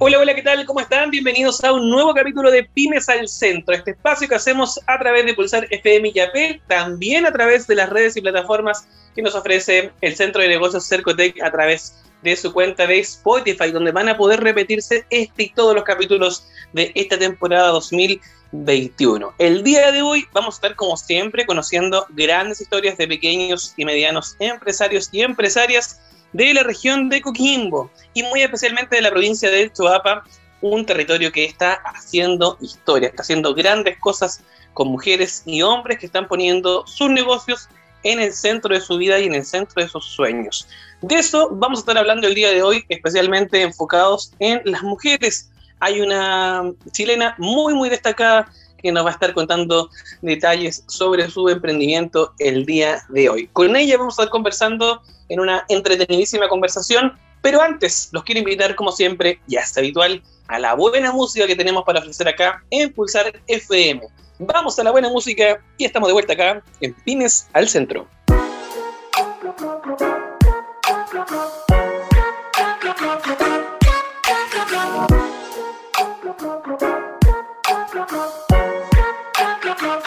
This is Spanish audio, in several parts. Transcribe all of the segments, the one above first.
Hola, hola, ¿qué tal? ¿Cómo están? Bienvenidos a un nuevo capítulo de Pymes al Centro, este espacio que hacemos a través de Pulsar FM y AP, también a través de las redes y plataformas que nos ofrece el Centro de Negocios Cercotec a través de su cuenta de Spotify, donde van a poder repetirse este y todos los capítulos de esta temporada 2021. El día de hoy vamos a estar, como siempre, conociendo grandes historias de pequeños y medianos empresarios y empresarias de la región de Coquimbo y muy especialmente de la provincia de Choapa, un territorio que está haciendo historia, está haciendo grandes cosas con mujeres y hombres que están poniendo sus negocios en el centro de su vida y en el centro de sus sueños. De eso vamos a estar hablando el día de hoy, especialmente enfocados en las mujeres. Hay una chilena muy, muy destacada que nos va a estar contando detalles sobre su emprendimiento el día de hoy. Con ella vamos a estar conversando en una entretenidísima conversación, pero antes los quiero invitar, como siempre, ya es habitual, a la buena música que tenemos para ofrecer acá en Pulsar FM. Vamos a la buena música y estamos de vuelta acá en Pines al Centro.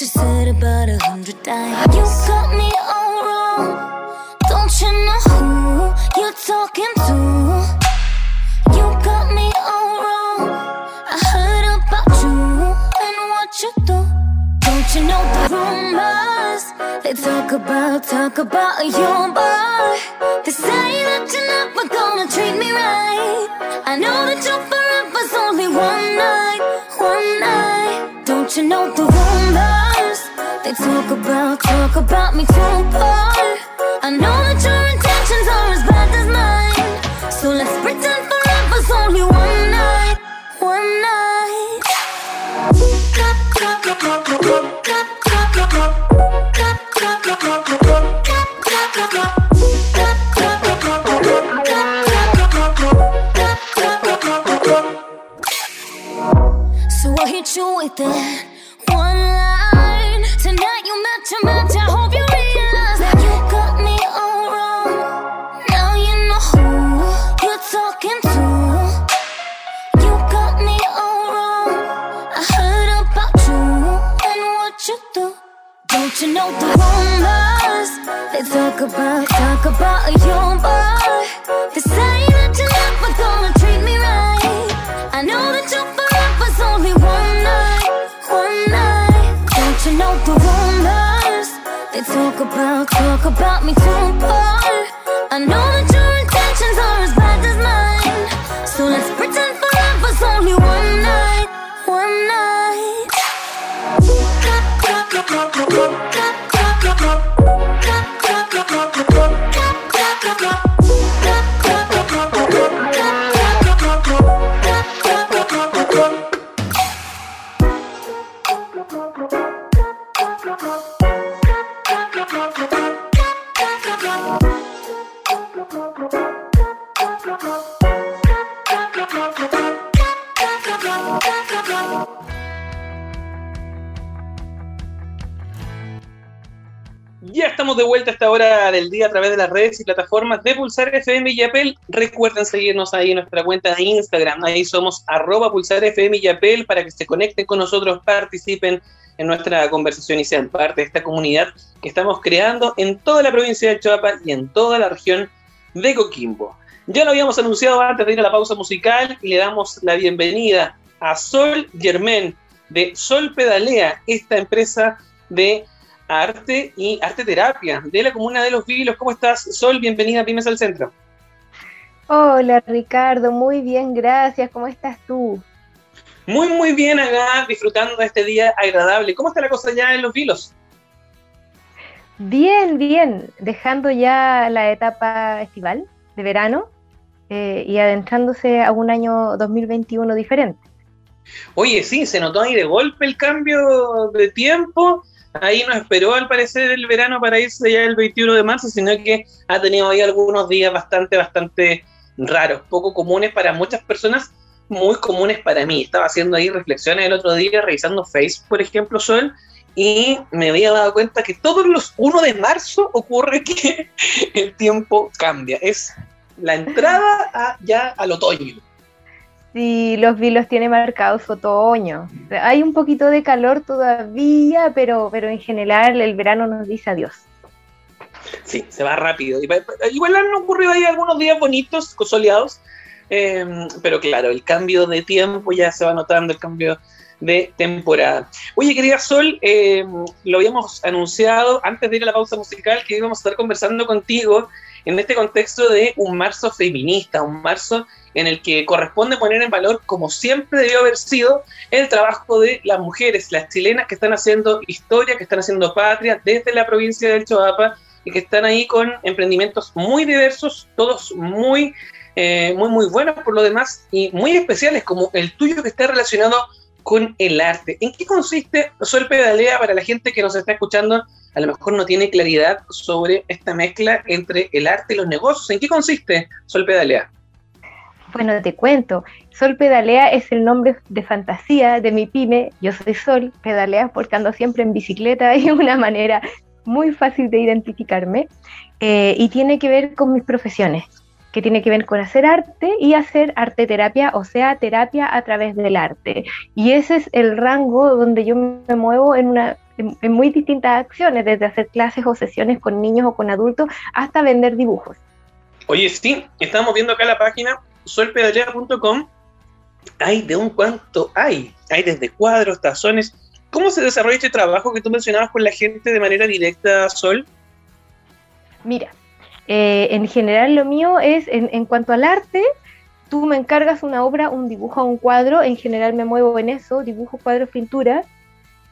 She said about a hundred times. You got me all wrong. Don't you know who you're talking to? You got me all wrong. I heard about you and what you do. Don't you know the rumors? They talk about, talk about your boy. They say that you're never gonna treat me right. I know that you're Don't you know the rumors They talk about, talk about me too far I know that your intentions are as bad as mine So let's pretend forever's only one night One night So I hit you with it talk about, talk about your boy. The sign that you love but gonna treat me right. I know that your forever's only one night, one night. Don't you know the rumors? They talk about, talk about me too much del día a través de las redes y plataformas de Pulsar FM y Apple. Recuerden seguirnos ahí en nuestra cuenta de Instagram. Ahí somos arroba Pulsar FM y Apple para que se conecten con nosotros, participen en nuestra conversación y sean parte de esta comunidad que estamos creando en toda la provincia de Chihuahua y en toda la región de Coquimbo. Ya lo habíamos anunciado antes de ir a la pausa musical y le damos la bienvenida a Sol Germán de Sol Pedalea, esta empresa de arte y arte terapia de la comuna de Los Vilos. ¿Cómo estás, Sol? Bienvenida a Pymes al Centro. Hola, Ricardo. Muy bien, gracias. ¿Cómo estás tú? Muy, muy bien acá, disfrutando de este día agradable. ¿Cómo está la cosa ya en Los Vilos? Bien, bien. Dejando ya la etapa estival de verano eh, y adentrándose a un año 2021 diferente. Oye, sí, se notó ahí de golpe el cambio de tiempo. Ahí no esperó al parecer el verano para irse ya el 21 de marzo, sino que ha tenido ahí algunos días bastante, bastante raros, poco comunes para muchas personas, muy comunes para mí. Estaba haciendo ahí reflexiones el otro día, revisando Facebook, por ejemplo, Sol, y me había dado cuenta que todos los 1 de marzo ocurre que el tiempo cambia. Es la entrada ya al otoño. Sí, los vilos tiene marcados otoño. Hay un poquito de calor todavía, pero, pero en general el verano nos dice adiós. Sí, se va rápido. Igual han ocurrido ahí algunos días bonitos, soleados, eh, pero claro, el cambio de tiempo ya se va notando, el cambio de temporada. Oye, querida Sol, eh, lo habíamos anunciado antes de ir a la pausa musical que íbamos a estar conversando contigo en este contexto de un marzo feminista, un marzo en el que corresponde poner en valor, como siempre debió haber sido, el trabajo de las mujeres, las chilenas que están haciendo historia, que están haciendo patria desde la provincia del Choapa y que están ahí con emprendimientos muy diversos, todos muy, eh, muy, muy buenos por lo demás y muy especiales, como el tuyo que está relacionado con el arte. ¿En qué consiste Sol Pedalea para la gente que nos está escuchando? A lo mejor no tiene claridad sobre esta mezcla entre el arte y los negocios. ¿En qué consiste Sol Pedalea? Bueno, te cuento. Sol Pedalea es el nombre de fantasía de mi pyme. Yo soy Sol Pedalea porque ando siempre en bicicleta y una manera muy fácil de identificarme. Eh, y tiene que ver con mis profesiones que tiene que ver con hacer arte y hacer arte terapia, o sea, terapia a través del arte. Y ese es el rango donde yo me muevo en, una, en, muy distintas acciones, desde hacer clases o sesiones con niños o con adultos hasta vender dibujos. Oye, sí, estamos viendo acá la página solpedalea.com. Hay de un cuánto hay. Hay desde cuadros, tazones. ¿Cómo se desarrolla este trabajo que tú mencionabas con la gente de manera directa, Sol? Mira, eh, en general lo mío es, en, cuanto al arte, tú me encargas una obra, un dibujo, un cuadro, en general me muevo en eso, dibujo, cuadro, pintura,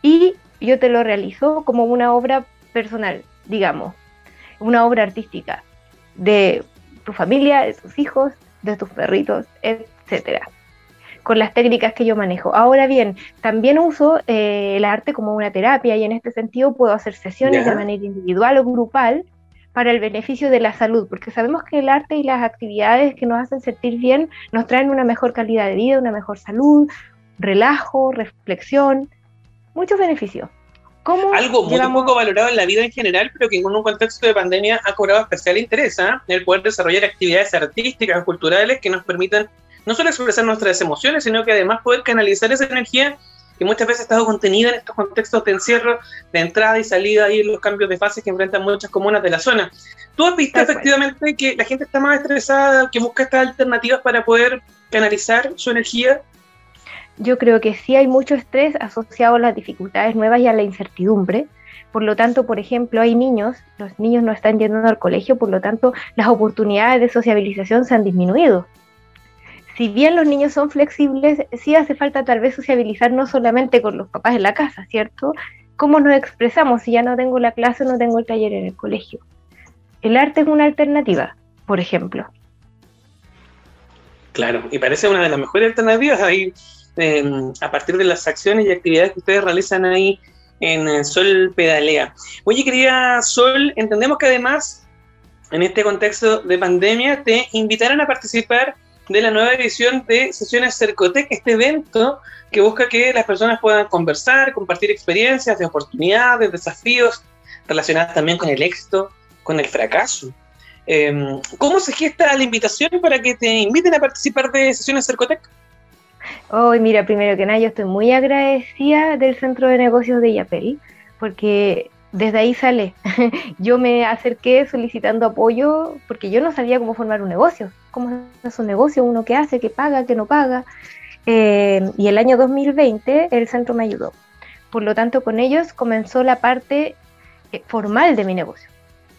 y yo te lo realizo como una obra personal, digamos, una obra artística de tu familia, de tus hijos, de tus perritos, etcétera con las técnicas que yo manejo. Ahora bien, también uso eh, el arte como una terapia y en este sentido puedo hacer sesiones de manera individual o grupal para el beneficio de la salud, porque sabemos que el arte y las actividades que nos hacen sentir bien nos traen una mejor calidad de vida, una mejor salud, relajo, reflexión, muchos beneficios. Algo muy poco valorado en la vida en general, pero que en un contexto de pandemia ha cobrado especial interés, ¿eh? el poder desarrollar actividades artísticas, culturales que nos permitan no solo expresar nuestras emociones, sino que además poder canalizar esa energía que muchas veces ha estado contenida en estos contextos de encierro, de entrada y salida y los cambios de fase que enfrentan muchas comunas de la zona. ¿Tú has visto efectivamente que la gente está más estresada, que busca estas alternativas para poder canalizar su energía? Yo creo que sí hay mucho estrés asociado a las dificultades nuevas y a la incertidumbre. Por lo tanto, por ejemplo, hay niños, los niños no están yendo al colegio, por lo tanto, las oportunidades de sociabilización se han disminuido si bien los niños son flexibles, sí hace falta tal vez sociabilizar no solamente con los papás en la casa, ¿cierto? ¿Cómo nos expresamos si ya no tengo la clase, no tengo el taller en el colegio? El arte es una alternativa, por ejemplo. Claro, y parece una de las mejores alternativas ahí, em, a partir de las acciones y actividades que ustedes realizan ahí en Sol Pedalea. Oye, querida Sol, entendemos que además, en este contexto de pandemia, te invitaron a participar de la nueva edición de Sesiones Cercotec, este evento que busca que las personas puedan conversar, compartir experiencias de oportunidades, desafíos relacionadas también con el éxito, con el fracaso. Em, ¿Cómo se gesta la invitación para que te inviten a participar de Sesiones Cercotec? Hoy, mira, primero que nada, yo estoy muy agradecida del Centro de Negocios de Yapel, porque desde ahí sale. yo me acerqué solicitando apoyo porque yo no sabía cómo formar un negocio, cómo es un negocio, uno que hace, que paga, que no paga. Eh, y el año 2020 el centro me ayudó. Por lo tanto, con ellos comenzó la parte eh, formal de mi negocio.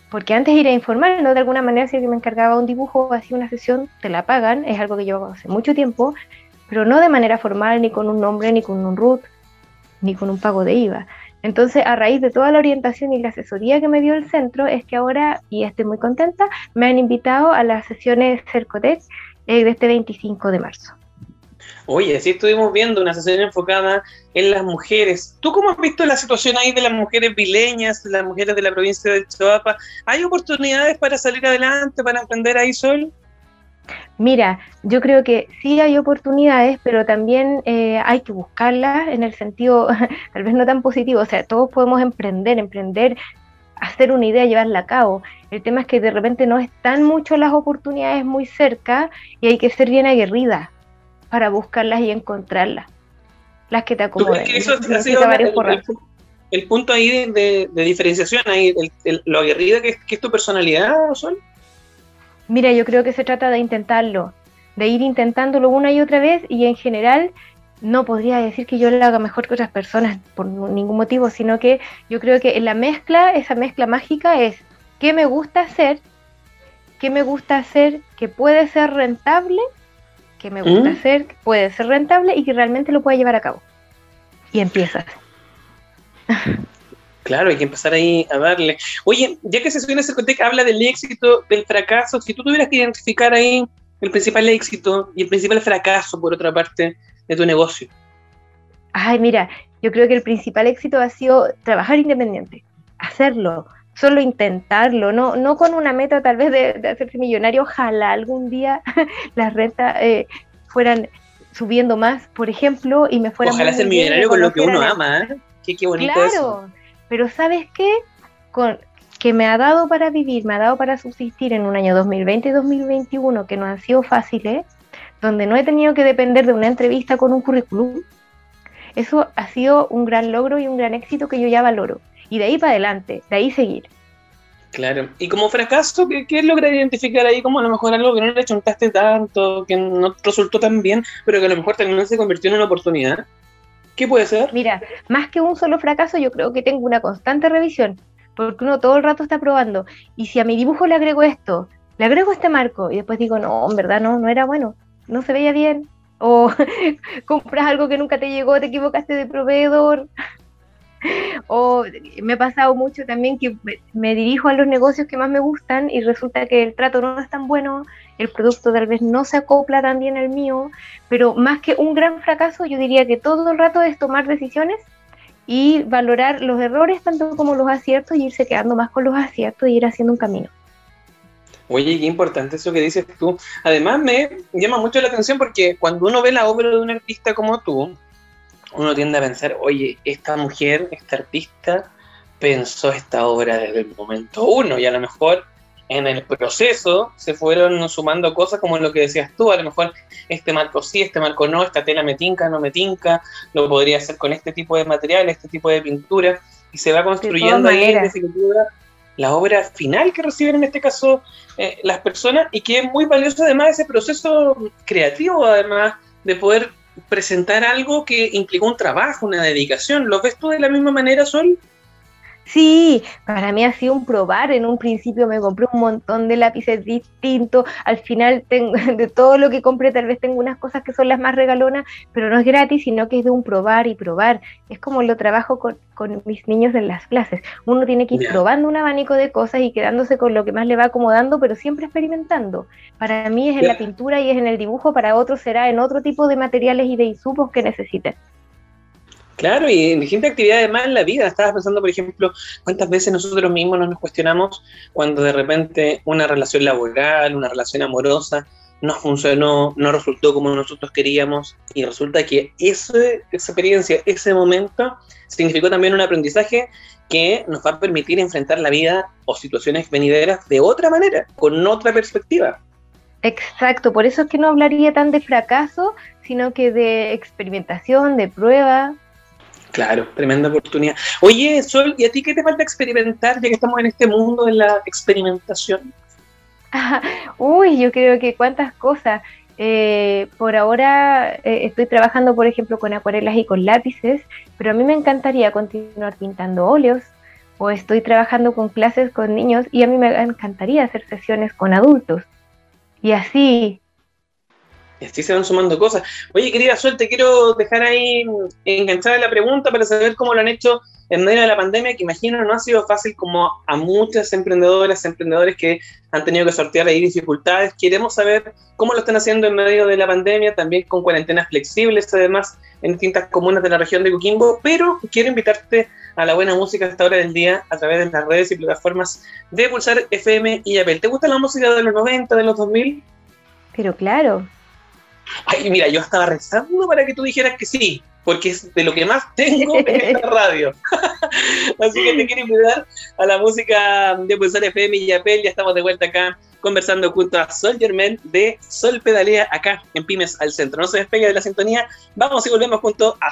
Porque antes era informal, ¿no? De alguna manera, si me encargaba un dibujo hacía una sesión, te la pagan, es algo que yo hago hace mucho tiempo, pero no de manera formal, ni con un nombre, ni con un root, ni con un pago de IVA. Entonces, a raíz de toda la orientación y la asesoría que me dio el centro, es que ahora, y estoy muy contenta, me han invitado a las sesiones Cercotec eh, de este 25 de marzo. Oye, así estuvimos viendo una sesión enfocada en las mujeres. ¿Tú cómo has visto la situación ahí de las mujeres vileñas, las mujeres de la provincia de Chihuahua? ¿Hay oportunidades para salir adelante, para emprender ahí, Sol? Mira, yo creo que sí hay oportunidades, pero también eh, hay que buscarlas en el sentido, tal vez no tan positivo, o sea, todos podemos emprender, emprender, hacer una idea, llevarla a cabo. El tema es que de repente no están mucho las oportunidades muy cerca y hay que ser bien aguerrida para buscarlas y encontrarlas, las que te acomoden. Que eso ha sido el, punto ahí de, diferenciación, ahí, lo aguerrida que, que es tu personalidad, Sol? Mira, yo creo que se trata de intentarlo, de ir intentándolo una y otra vez y en general no podría decir que yo lo haga mejor que otras personas por ningún motivo, sino que yo creo que en la mezcla, esa mezcla mágica es qué me gusta hacer, qué me gusta hacer que puede ser rentable, qué me gusta ¿Mm? hacer que puede ser rentable y que realmente lo pueda llevar a cabo. Y empiezas. Claro, hay que empezar ahí a darle. Oye, ya que Sesiones Cercotec habla del éxito, del fracaso, si tú tuvieras que identificar ahí el principal éxito y el principal fracaso, por otra parte, de tu negocio. Ay, mira, yo creo que el principal éxito ha sido trabajar independiente, hacerlo, solo intentarlo, no, no con una meta tal vez de, hacerse millonario, ojalá algún día las rentas eh, fueran subiendo más, por ejemplo, y me fuera Ojalá ser millonario con lo que uno ama, ¿eh? Qué, qué bonito claro, pero ¿sabes qué? Con, que me ha dado para vivir, me ha dado para subsistir en un año 2020 y 2021 que no han sido fáciles, donde no he tenido que depender de una entrevista con un currículum, eso ha sido un gran logro y un gran éxito que yo ya valoro. Y de ahí para adelante, de ahí seguir. Claro. Y como fracaso, ¿qué, qué logras identificar ahí como a lo mejor algo que no le chontaste tanto, que no resultó tan bien, pero que a lo mejor también se convirtió en una oportunidad? ¿Qué puede ser? Mira, más que un solo fracaso, yo creo que tengo una constante revisión, porque uno todo el rato está probando. Y si a mi dibujo le agrego esto, le agrego este marco, y después digo, no, en verdad no, no era bueno, no se veía bien. O compras algo que nunca te llegó, te equivocaste de proveedor. o me ha pasado mucho también que me dirijo a los negocios que más me gustan y resulta que el trato no es tan bueno el producto tal vez no se acopla tan bien al mío, pero más que un gran fracaso, yo diría que todo el rato es tomar decisiones y valorar los errores tanto como los aciertos y irse quedando más con los aciertos y ir haciendo un camino. Oye, qué importante eso que dices tú. Además, me llama mucho la atención porque cuando uno ve la obra de un artista como tú, uno tiende a pensar, oye, esta mujer, esta artista, pensó esta obra desde el momento uno y a lo mejor en el proceso se fueron sumando cosas como lo que decías tú, a lo mejor este marco sí, este marco no, esta tela me tinca, no me tinca, lo podría hacer con este tipo de material, este tipo de pintura, y se va construyendo ahí en definitiva la obra final que reciben en este caso eh, las personas y que es muy valioso además ese proceso creativo además de poder presentar algo que implicó un trabajo, una dedicación. ¿Lo ves tú de la misma manera, Sol? Sí, para mí ha sido un probar. En un principio me compré un montón de lápices distintos. Al final tengo, de todo lo que compré tal vez tengo unas cosas que son las más regalonas, pero no es gratis, sino que es de un probar y probar. Es como lo trabajo con, mis niños en las clases. Uno tiene que ir probando un abanico de cosas y quedándose con lo que más le va acomodando, pero siempre experimentando. Para mí es en la pintura y es en el dibujo, para otros será en otro tipo de materiales y de insumos que necesiten. Claro, y en distintas actividades más en la vida. Estabas pensando, por ejemplo, cuántas veces nosotros mismos nos cuestionamos cuando de repente una relación laboral, una relación amorosa, no funcionó, no resultó como nosotros queríamos, y resulta que esa experiencia, ese momento, significó también un aprendizaje que nos va a permitir enfrentar la vida o situaciones venideras de otra manera, con otra perspectiva. Exacto, por eso es que no hablaría tan de fracaso, sino que de experimentación, de prueba, Claro, tremenda oportunidad. Oye, Sol, ¿y a ti qué te falta experimentar ya que estamos en este mundo de la experimentación? Uy, yo creo que cuántas cosas. Eh, por ahora eh, estoy trabajando, por ejemplo, con acuarelas y con lápices, pero a mí me encantaría continuar pintando óleos o estoy trabajando con clases con niños y a mí me encantaría hacer sesiones con adultos. Y así Y así se van sumando cosas. Oye, querida suerte, quiero dejar ahí enganchada la pregunta para saber cómo lo han hecho en medio de la pandemia, que imagino no ha sido fácil como a muchas emprendedoras, emprendedores que han tenido que sortear ahí dificultades. Queremos saber cómo lo están haciendo en medio de la pandemia, también con cuarentenas flexibles, además, en distintas comunas de la región de Coquimbo. Pero quiero invitarte a la buena música a esta hora del día a través de las redes y plataformas de Pulsar FM y Apple. ¿Te gusta la música de los 90, de los 2000? Pero claro. Ay, mira, yo estaba rezando para que tú dijeras que sí porque es de lo que más tengo en esta radio. Así que te quiero invitar a la música de Pulsar FM y Apple. Ya estamos de vuelta acá conversando junto a Soldier Man de Sol Pedalea acá en Pymes al Centro. No se despegue de la sintonía. Vamos y volvemos junto a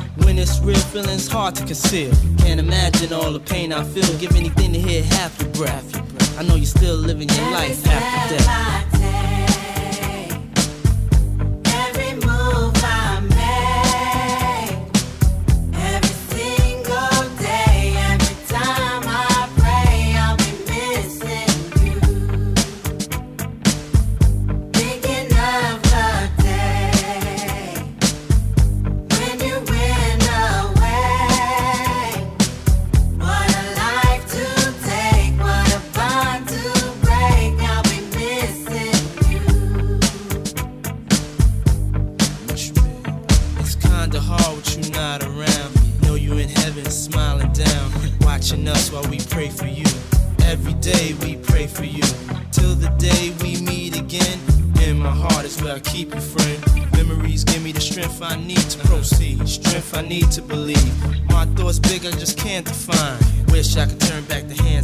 When it's real, feeling's hard to conceal. Can't imagine all the pain I feel. Give anything to hear half your breath. I know you're still living your life after death.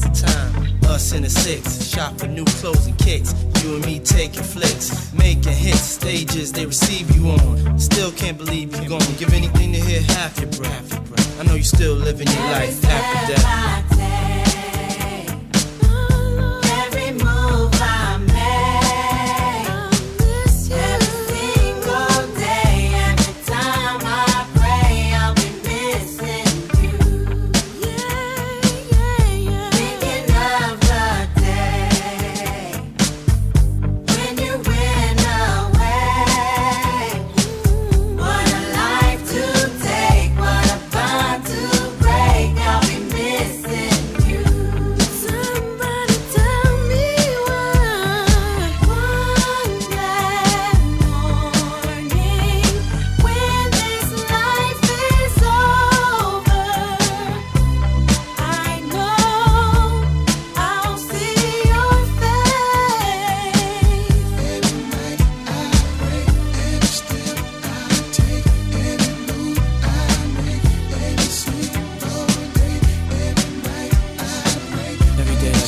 of time. Us in the six, shop for new clothes and kicks. You and me taking flicks, making hits, stages they receive you on. Still can't believe you're gone. Give anything to hear half your breath. I know you're still living your life after death. Every move I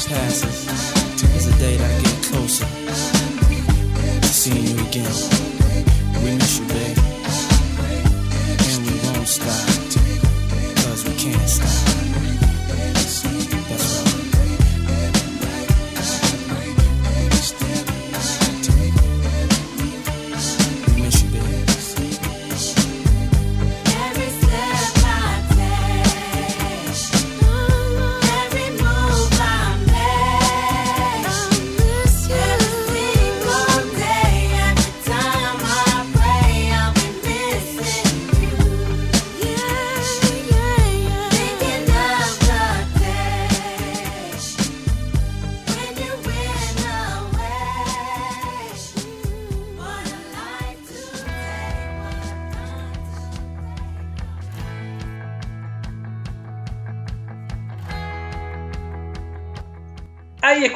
passes as the day that I get closer seeing you again. We miss you, babe, and we won't stop.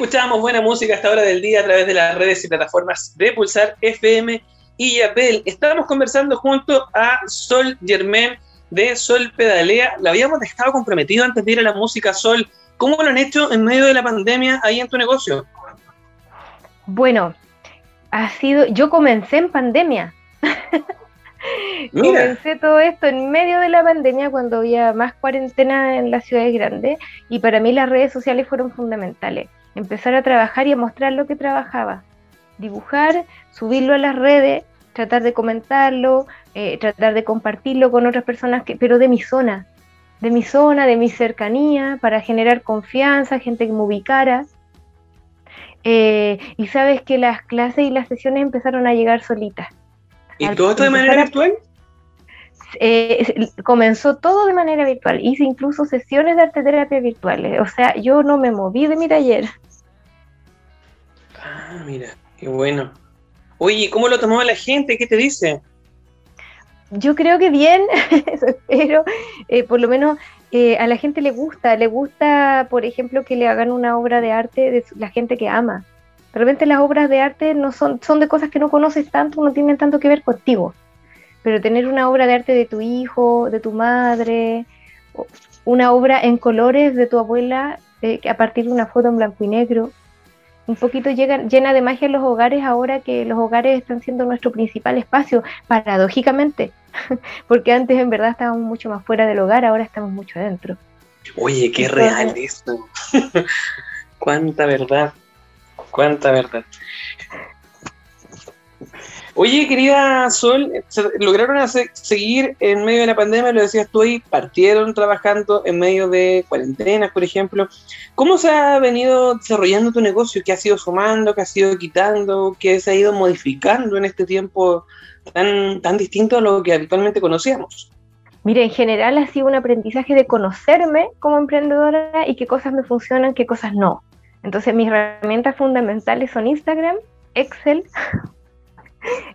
Escuchábamos buena música a esta hora del día a través de las redes y plataformas de Pulsar FM y Yapel. Estamos conversando junto a Sol Germain de Sol Pedalea. La habíamos dejado comprometido antes de ir a la música Sol. ¿Cómo lo han hecho en medio de la pandemia ahí en tu negocio? Bueno, ha sido, yo comencé en pandemia. Comencé todo esto en medio de la pandemia cuando había más cuarentena en las ciudades grandes y para mí las redes sociales fueron fundamentales. Empezar a trabajar y a mostrar lo que trabajaba. Dibujar, subirlo a las redes, tratar de comentarlo, eh, tratar de compartirlo con otras personas, que, pero de mi zona, de mi zona, de mi cercanía, para generar confianza, gente que me ubicara. Eh, y sabes que las clases y las sesiones empezaron a llegar solitas. ¿Y todo esto de manera virtual? Eh, comenzó todo de manera virtual. Hice incluso sesiones de arte terapia virtuales. O sea, yo no me moví de mi taller. Ah, mira, qué bueno. Oye, ¿cómo lo tomó la gente? ¿Qué te dice? Yo creo que bien, eso espero. Eh, por lo menos eh, a la gente le gusta. Le gusta, por ejemplo, que le hagan una obra de arte de la gente que ama. De repente las obras de arte no son, son de cosas que no conoces tanto, no tienen tanto que ver contigo. Pero tener una obra de arte de tu hijo, de tu madre, una obra en colores de tu abuela, eh, a partir de una foto en blanco y negro, un poquito llena de magia los hogares ahora que los hogares están siendo nuestro principal espacio, paradójicamente, porque antes en verdad estábamos mucho más fuera del hogar, ahora estamos mucho adentro. Oye, qué real esto. Cuánta verdad. Cuánta verdad. Oye, querida Sol, lograron seguir en medio de la pandemia, lo decías tú ahí, partieron trabajando en medio de cuarentenas, por ejemplo. ¿Cómo se ha venido desarrollando tu negocio? ¿Qué ha sido sumando? ¿Qué ha sido quitando? ¿Qué se ha ido modificando en este tiempo tan, tan distinto a lo que habitualmente conocíamos? Mira, en general ha sido un aprendizaje de conocerme como emprendedora y qué cosas me funcionan, qué cosas no. Entonces mis herramientas fundamentales son Instagram, Excel,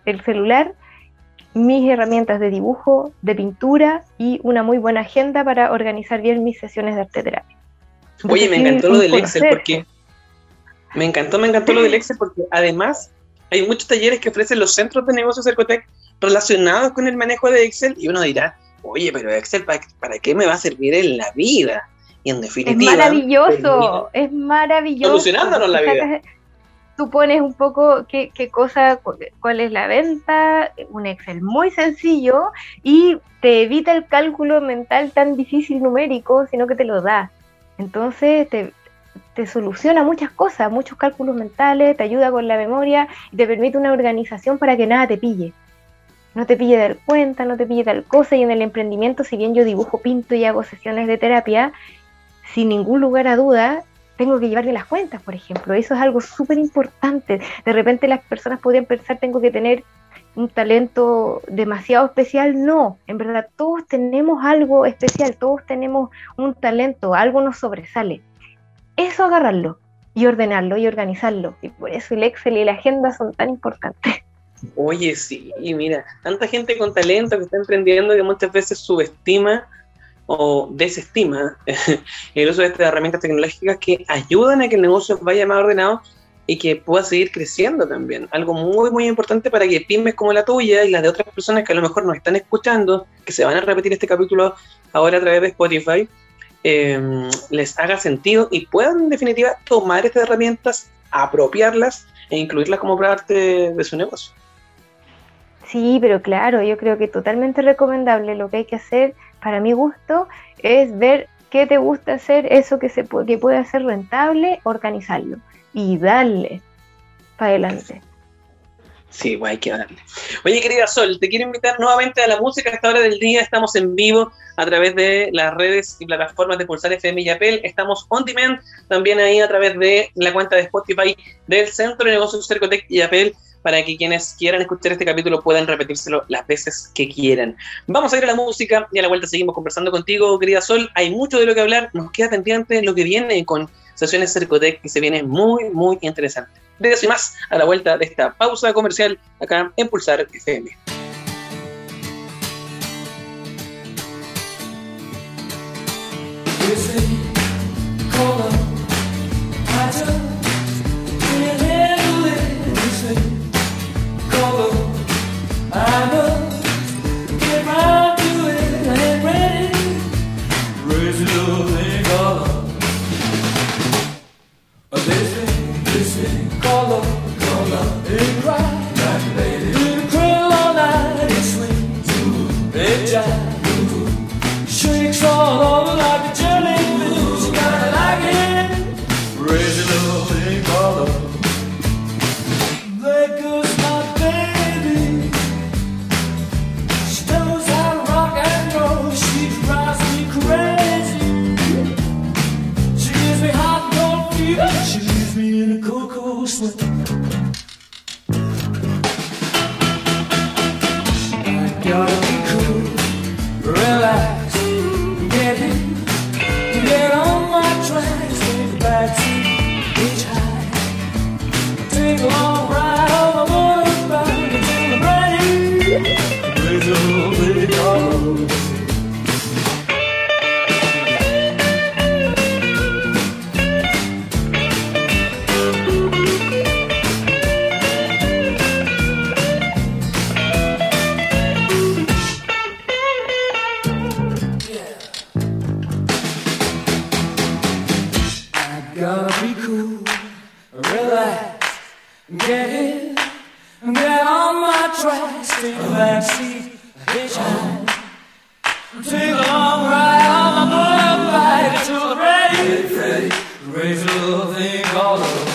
el celular, mis herramientas de dibujo, de pintura y una muy buena agenda para organizar bien mis sesiones de arte terapia. Oye, me encantó lo del Excel porque me encantó, me encantó lo del Excel porque además hay muchos talleres que ofrecen los centros de negocios Cercotec relacionados con el manejo de Excel y uno dirá, oye, pero Excel, ¿para, qué me va a servir en la vida? Y en definitiva. Es maravilloso, es maravilloso. Solucionándonos la vida. Tú pones un poco qué, cosa, cuál es la venta, un Excel muy sencillo y te evita el cálculo mental tan difícil numérico, sino que te lo da. Entonces te, te soluciona muchas cosas, muchos cálculos mentales, te ayuda con la memoria y te permite una organización para que nada te pille. No te pille dar cuenta, no te pille tal cosa. Y en el emprendimiento, si bien yo dibujo, pinto y hago sesiones de terapia, sin ningún lugar a duda, tengo que llevarle las cuentas, por ejemplo. Eso es algo súper importante. De repente las personas podrían pensar, tengo que tener un talento demasiado especial. No, en verdad todos tenemos algo especial, todos tenemos un talento, algo nos sobresale. Eso agarrarlo y ordenarlo y organizarlo. Y por eso el Excel y la agenda son tan importantes. Oye, sí, mira, tanta gente con talento que está emprendiendo que muchas veces subestima o desestima el uso de estas herramientas tecnológicas que ayudan a que el negocio vaya más ordenado y que pueda seguir creciendo también. Algo muy, muy importante para que pymes como la tuya y las de otras personas que a lo mejor nos están escuchando, que se van a repetir este capítulo ahora a través de Spotify, em, les haga sentido y puedan en definitiva tomar estas herramientas, apropiarlas e incluirlas como parte de su negocio. Sí, pero claro, yo creo que totalmente recomendable. Lo que hay que hacer, para mi gusto, es ver qué te gusta hacer, eso que, se que puede ser rentable, organizarlo y darle para adelante. Sí, hay que darle. Oye, querida Sol, te quiero invitar nuevamente a la música. A esta hora del día estamos en vivo a través de las redes y plataformas de Pulsar FM y Apple. Estamos on demand también ahí a través de la cuenta de Spotify del Centro de Negocios Cercotec y Apple para que quienes quieran escuchar este capítulo puedan repetírselo las veces que quieran. Vamos a ir a la música y a la vuelta seguimos conversando contigo, querida Sol. Hay mucho de lo que hablar, nos queda pendiente lo que viene con sesiones Cercotec que se viene muy, muy interesante. De eso y más a la vuelta de esta pausa comercial acá en Pulsar FM. She gotta be cool, relax, get in, get on my tracks, take a backseat, hitchhike, take a long ride on my motorbike I'm ready, ready, raise a little thing called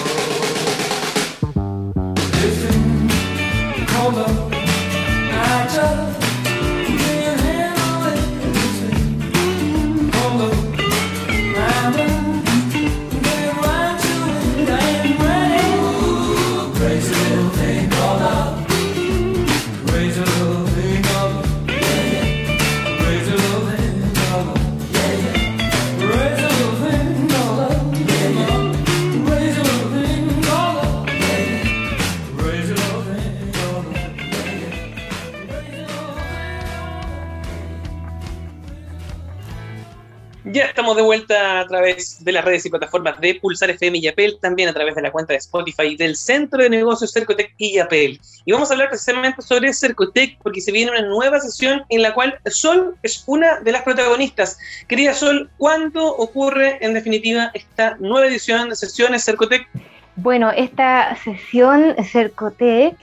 Ya estamos de vuelta a través de las redes y plataformas de Pulsar FM y Apple, también a través de la cuenta de Spotify del Centro de Negocios Cercotec y Apple. Y vamos a hablar precisamente sobre Cercotec porque se viene una nueva sesión en la cual Sol es una de las protagonistas. Querida Sol, ¿cuándo ocurre en definitiva esta nueva edición de sesiones Cercotec? Bueno, esta sesión Cercotec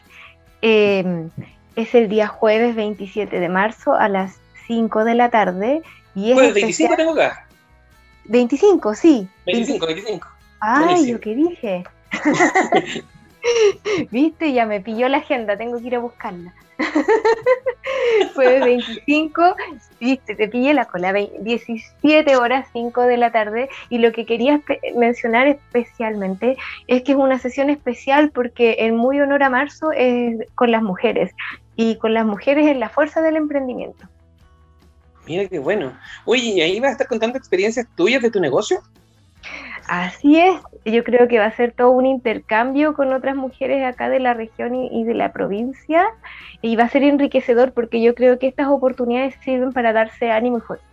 eh, es el día jueves 27 de marzo a las 5 de la tarde. Y es Jueves especial- 25 tengo acá. 25, sí. 25, 25. Ay, Buenísimo. yo qué dije. Viste, ya me pilló la agenda, tengo que ir a buscarla. Fue 25, viste, te pillé la cola, vein- 17 horas 5 de la tarde. Y lo que quería mencionar especialmente es que es una sesión especial porque en muy honor a marzo es con las mujeres. Y con las mujeres en la fuerza del emprendimiento. Mira qué bueno. Oye, ¿y ahí vas a estar contando experiencias tuyas de tu negocio? Así es, yo creo que va a ser todo un intercambio con otras mujeres acá de la región y, y de la provincia y va a ser enriquecedor porque yo creo que estas oportunidades sirven para darse ánimo y fuerza.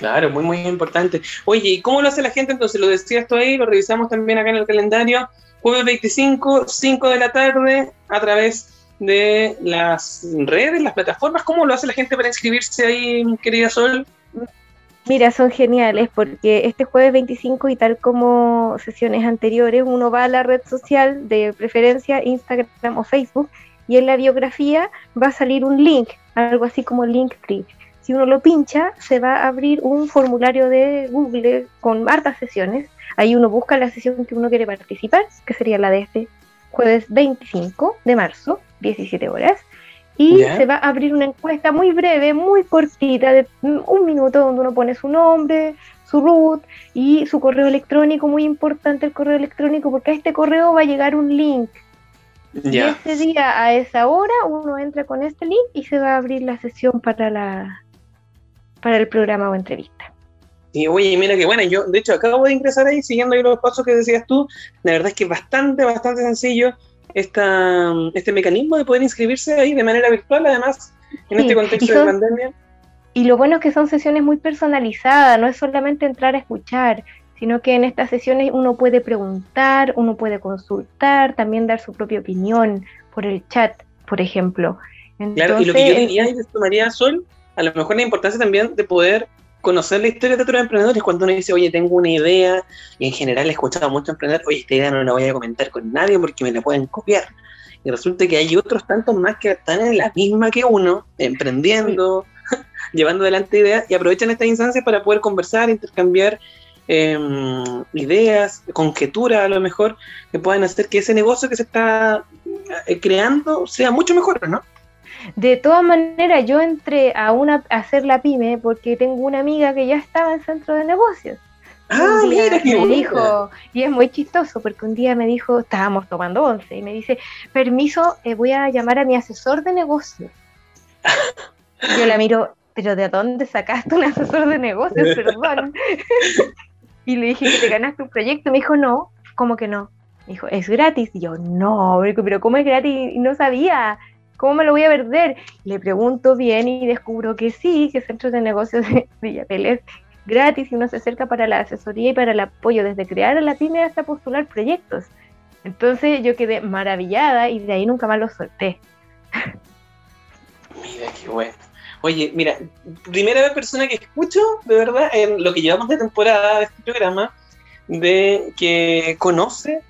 Claro, muy, muy importante. Oye, ¿y cómo lo hace la gente? Entonces, lo decías tú ahí, lo revisamos también acá en el calendario. Jueves 25, 5 de la tarde, a través de las redes, las plataformas. ¿Cómo lo hace la gente para inscribirse ahí, querida Sol? Mira, son geniales porque este jueves 25 y tal como sesiones anteriores, uno va a la red social de preferencia, Instagram o Facebook, y en la biografía va a salir un link, algo así como Linktree. Si uno lo pincha, se va a abrir un formulario de Google con hartas sesiones. Ahí uno busca la sesión que uno quiere participar, que sería la de este jueves 25 de marzo, 17 horas y se va a abrir una encuesta muy breve, muy cortita, de un minuto, donde uno pone su nombre, su root y su correo electrónico, muy importante el correo electrónico, porque a este correo va a llegar un link. Y ese día, a esa hora, uno entra con este link y se va a abrir la sesión para la para el programa o entrevista. Y oye, mira que bueno, yo de hecho acabo de ingresar ahí siguiendo ahí los pasos que decías tú. La verdad es que es bastante, bastante sencillo esta, este mecanismo de poder inscribirse ahí de manera virtual, además, en Sí, este contexto y de son- pandemia. Y lo bueno es que son sesiones muy personalizadas, no es solamente entrar a escuchar, sino que en estas sesiones uno puede preguntar, uno puede consultar, también dar su propia opinión por el chat, por ejemplo. Claro, y lo que yo Entonces, diría y esto María Sol, a lo mejor la importancia también de poder conocer la historia de otros emprendedores cuando uno dice, oye, tengo una idea, y en general he escuchado a muchos emprendedores, oye, esta idea no la voy a comentar con nadie porque me la pueden copiar. Y resulta que hay otros tantos más que están en la misma que uno, emprendiendo, llevando adelante ideas, y aprovechan estas instancias para poder conversar, intercambiar eh, ideas, conjeturas a lo mejor, que puedan hacer que ese negocio que se está eh, creando sea mucho mejor, ¿no? De todas maneras, yo entré a, una, a hacer la pyme porque tengo una amiga que ya estaba en centro de negocios. Ah, mira, me dijo, y es muy chistoso porque un día me dijo, estábamos tomando once, y me dice, permiso, eh, voy a llamar a mi asesor de negocios. Yo la miro, pero ¿de dónde sacaste un asesor de negocios? Perdón. y le dije que te ganaste un proyecto. Me dijo, no, ¿cómo que no? Me dijo, es gratis. Y yo, no, pero ¿cómo es gratis? Y no sabía. ¿Cómo me lo voy a perder? Le pregunto bien y descubro que sí, que Centro de Negocios de Villapel es gratis y uno se acerca para la asesoría y para el apoyo desde crear a la pyme hasta postular proyectos. Entonces yo quedé maravillada y de ahí nunca más lo solté. Mira, qué bueno. Oye, mira, primera persona que escucho, de verdad, en lo que llevamos de temporada de este programa, de que conoce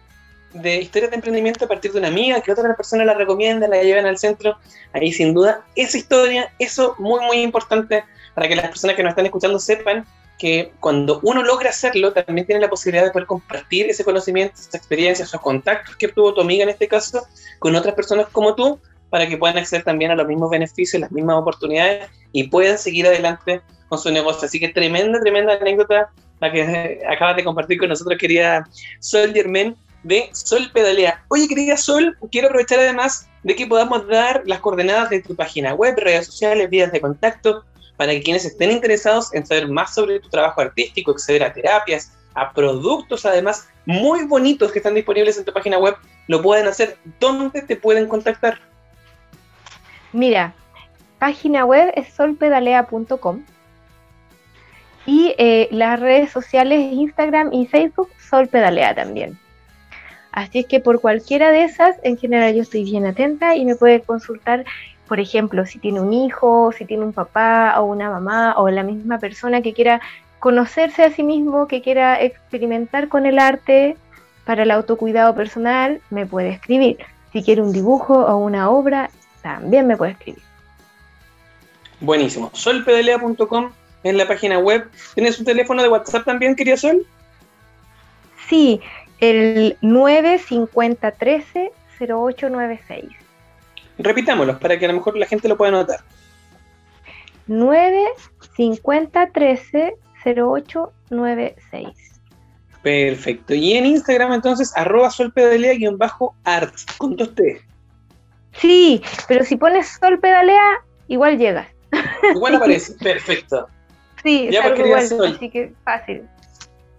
de historias de emprendimiento a partir de una amiga, que otra persona la recomienda, la llevan al centro. Ahí sin duda, esa historia, eso muy, muy importante para que las personas que nos están escuchando sepan que cuando uno logra hacerlo, también tiene la posibilidad de poder compartir ese conocimiento, esa experiencia, esos contactos que tuvo tu amiga en este caso, con otras personas como tú, para que puedan acceder también a los mismos beneficios, las mismas oportunidades y puedan seguir adelante con su negocio. Así que tremenda, tremenda anécdota la que acabas de compartir con nosotros, querida Sol Germán de Sol Pedalea. Oye, querida Sol, quiero aprovechar además de que podamos dar las coordenadas de tu página web, redes sociales, vías de contacto, para que quienes estén interesados en saber más sobre tu trabajo artístico, acceder a terapias, a productos además muy bonitos que están disponibles en tu página web, lo pueden hacer. ¿Dónde te pueden contactar? Mira, página web es solpedalea.com y eh, las redes sociales Instagram y Facebook Solpedalea también. Así es que por cualquiera de esas, en general yo estoy bien atenta y me puede consultar, por ejemplo, si tiene un hijo, si tiene un papá o una mamá o la misma persona que quiera conocerse a sí mismo, que quiera experimentar con el arte para el autocuidado personal, me puede escribir. Si quiere un dibujo o una obra, también me puede escribir. Buenísimo. Solpedalea.com en la página web. ¿Tienes un teléfono de WhatsApp también, quería Sol? Sí, el 95013 0896. Repitámoslo para que a lo mejor la gente lo pueda notar. 95013 0896. Perfecto. Y en Instagram entonces, arroba solpedalea-art, con dos T. Sí, pero si pones sol pedalea, igual llegas. Igual aparece, perfecto. Sí, ya pues, igual, así que fácil.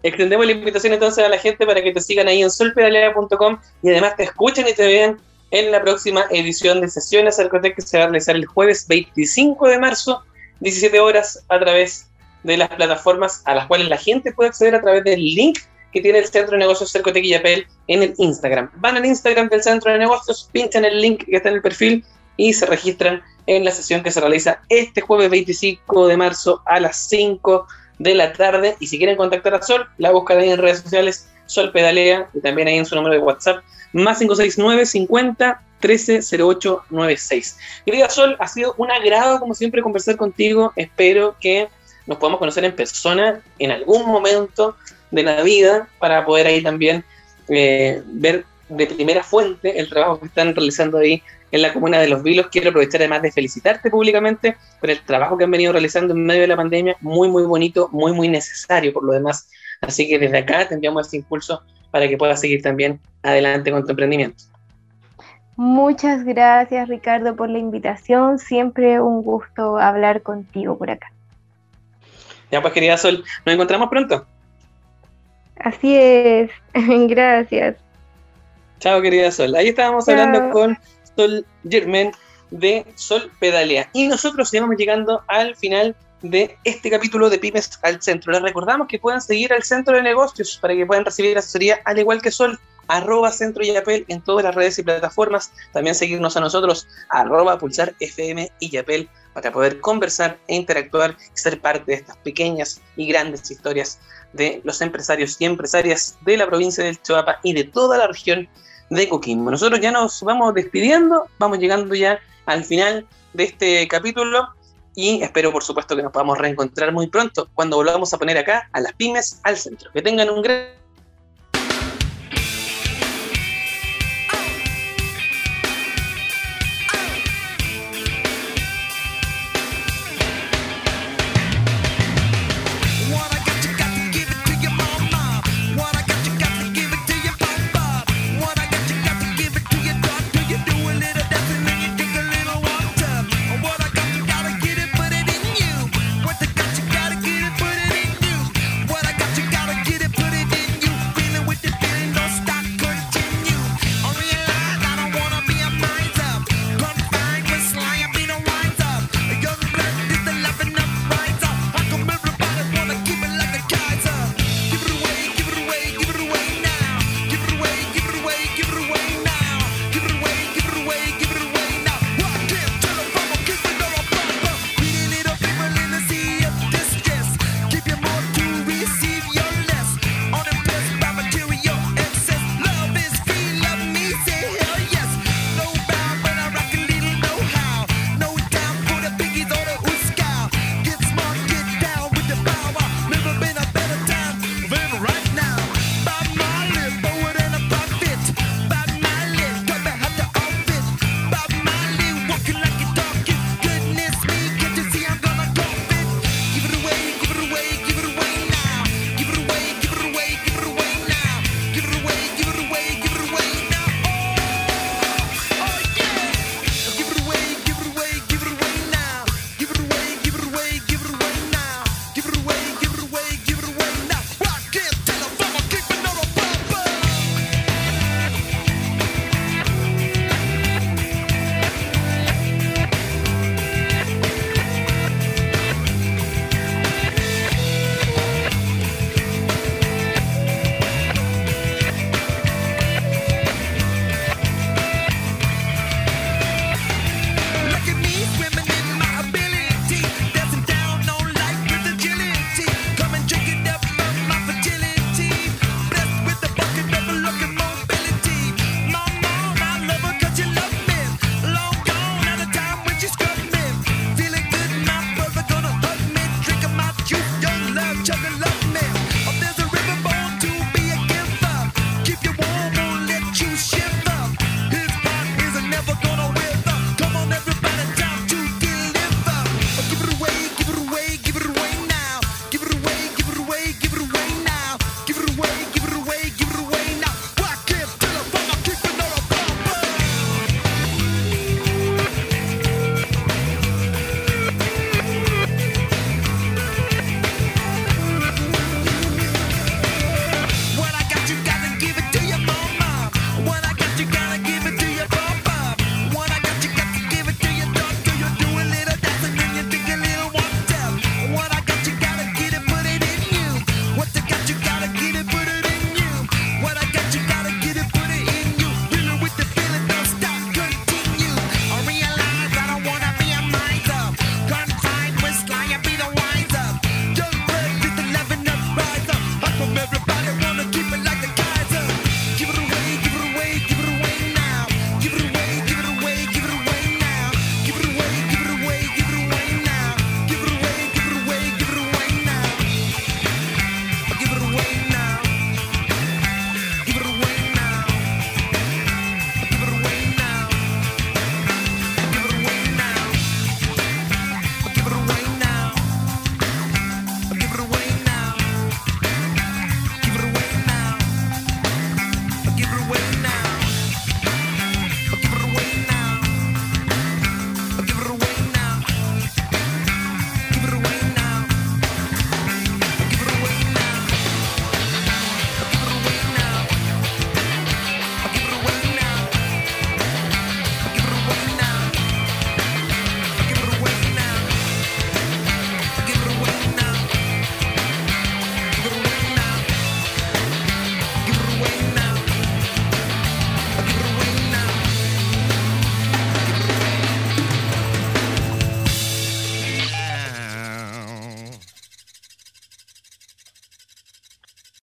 Extendemos la invitación entonces a la gente para que te sigan ahí en solpedalea.com y además te escuchen y te vean en la próxima edición de Sesiones Arcotec que se va a realizar el jueves 25 de marzo, 17 horas, a través de las plataformas a las cuales la gente puede acceder a través del link que tiene el Centro de Negocios Cercotec y Yapel en el Instagram. Van al Instagram del Centro de Negocios, pinchan el link que está en el perfil y se registran en la sesión que se realiza este jueves 25 de marzo a las 5 de la tarde. Y si quieren contactar a Sol, la buscan ahí en redes sociales, Sol Pedalea, y también ahí en su número de WhatsApp, más 569 50 130896. Querida Sol, ha sido un agrado, como siempre, conversar contigo. Espero que nos podamos conocer en persona en algún momento de la vida para poder ahí también eh, ver de primera fuente el trabajo que están realizando ahí en la comuna de Los Vilos. Quiero aprovechar además de felicitarte públicamente por el trabajo que han venido realizando en medio de la pandemia, muy, muy bonito, muy, muy necesario por lo demás. Así que desde acá te enviamos este impulso para que puedas seguir también adelante con tu emprendimiento. Muchas gracias Ricardo por la invitación, siempre un gusto hablar contigo por acá. Ya pues querida Sol, nos encontramos pronto. Así es, gracias. Chao querida Sol. Ahí estábamos hablando con Sol Germain de Sol Pedalea. Y nosotros estamos llegando al final de este capítulo de Pymes al Centro. Les recordamos que puedan seguir al Centro de Negocios para que puedan recibir asesoría al igual que Sol, arroba Centro y Yapel en todas las redes y plataformas. También seguirnos a nosotros, arroba Pulsar FM y Yapel para poder conversar e interactuar y ser parte de estas pequeñas y grandes historias de los empresarios y empresarias de la provincia del Chihuahua y de toda la región de Coquimbo. Nosotros ya nos vamos despidiendo, vamos llegando ya al final de este capítulo y espero por supuesto que nos podamos reencontrar muy pronto cuando volvamos a poner acá a las pymes al centro. Que tengan un gran